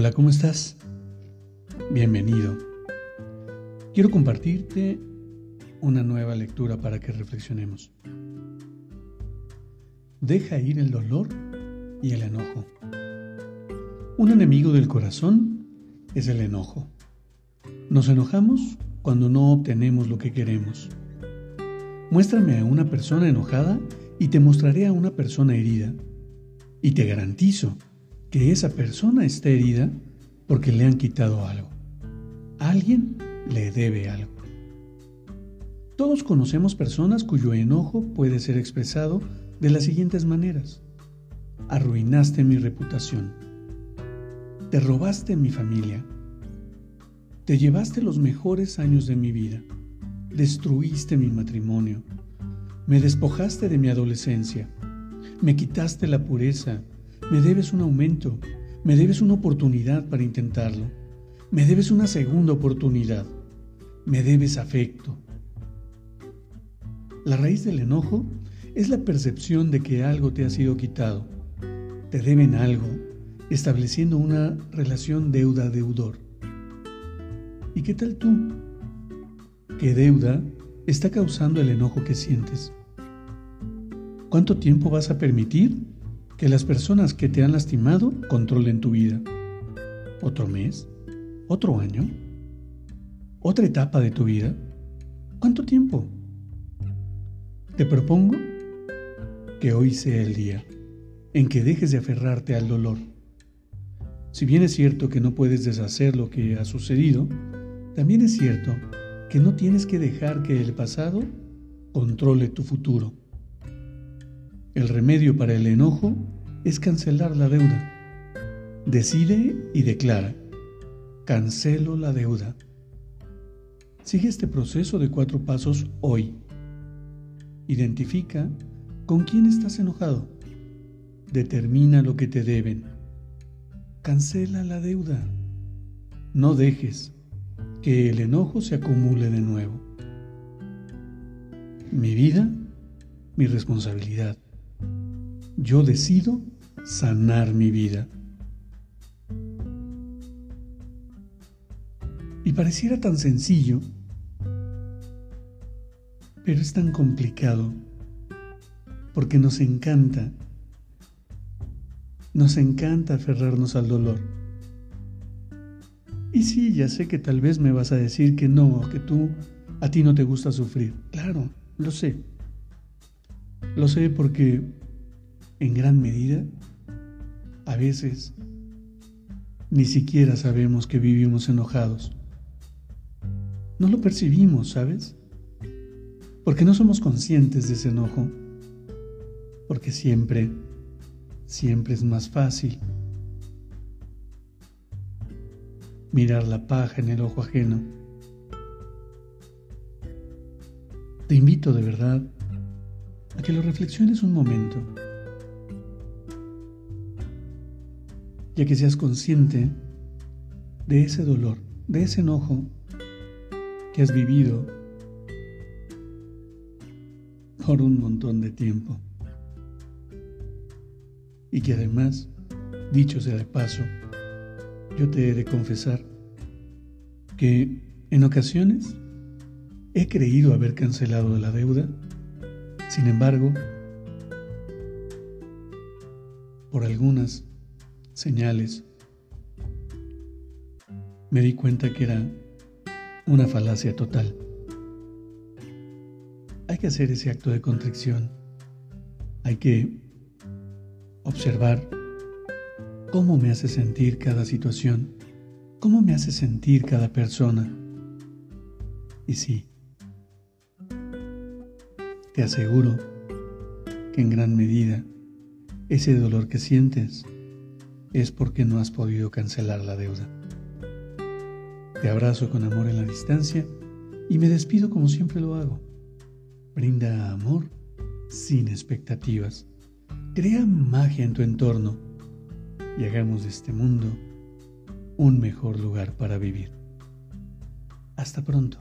Hola, ¿cómo estás? Bienvenido. Quiero compartirte una nueva lectura para que reflexionemos. Deja ir el dolor y el enojo. Un enemigo del corazón es el enojo. Nos enojamos cuando no obtenemos lo que queremos. Muéstrame a una persona enojada y te mostraré a una persona herida. Y te garantizo que esa persona está herida porque le han quitado algo. Alguien le debe algo. Todos conocemos personas cuyo enojo puede ser expresado de las siguientes maneras. Arruinaste mi reputación. Te robaste mi familia. Te llevaste los mejores años de mi vida. Destruiste mi matrimonio. Me despojaste de mi adolescencia. Me quitaste la pureza me debes un aumento, me debes una oportunidad para intentarlo, me debes una segunda oportunidad, me debes afecto. La raíz del enojo es la percepción de que algo te ha sido quitado. Te deben algo, estableciendo una relación deuda-deudor. ¿Y qué tal tú? ¿Qué deuda está causando el enojo que sientes? ¿Cuánto tiempo vas a permitir que las personas que te han lastimado controlen tu vida. ¿Otro mes? ¿Otro año? ¿Otra etapa de tu vida? ¿Cuánto tiempo? Te propongo que hoy sea el día en que dejes de aferrarte al dolor. Si bien es cierto que no puedes deshacer lo que ha sucedido, también es cierto que no tienes que dejar que el pasado controle tu futuro. El remedio para el enojo es cancelar la deuda. Decide y declara, cancelo la deuda. Sigue este proceso de cuatro pasos hoy. Identifica con quién estás enojado. Determina lo que te deben. Cancela la deuda. No dejes que el enojo se acumule de nuevo. Mi vida, mi responsabilidad. Yo decido sanar mi vida. Y pareciera tan sencillo, pero es tan complicado, porque nos encanta, nos encanta aferrarnos al dolor. Y sí, ya sé que tal vez me vas a decir que no, que tú, a ti no te gusta sufrir. Claro, lo sé. Lo sé porque en gran medida, a veces, ni siquiera sabemos que vivimos enojados. No lo percibimos, ¿sabes? Porque no somos conscientes de ese enojo. Porque siempre, siempre es más fácil mirar la paja en el ojo ajeno. Te invito de verdad a que lo reflexiones un momento. Ya que seas consciente de ese dolor, de ese enojo que has vivido por un montón de tiempo. Y que además, dicho sea de paso, yo te he de confesar que en ocasiones he creído haber cancelado la deuda, sin embargo, por algunas señales, me di cuenta que era una falacia total. Hay que hacer ese acto de contrición. Hay que observar cómo me hace sentir cada situación, cómo me hace sentir cada persona. Y sí, te aseguro que en gran medida ese dolor que sientes es porque no has podido cancelar la deuda. Te abrazo con amor en la distancia y me despido como siempre lo hago. Brinda amor sin expectativas. Crea magia en tu entorno y hagamos de este mundo un mejor lugar para vivir. Hasta pronto.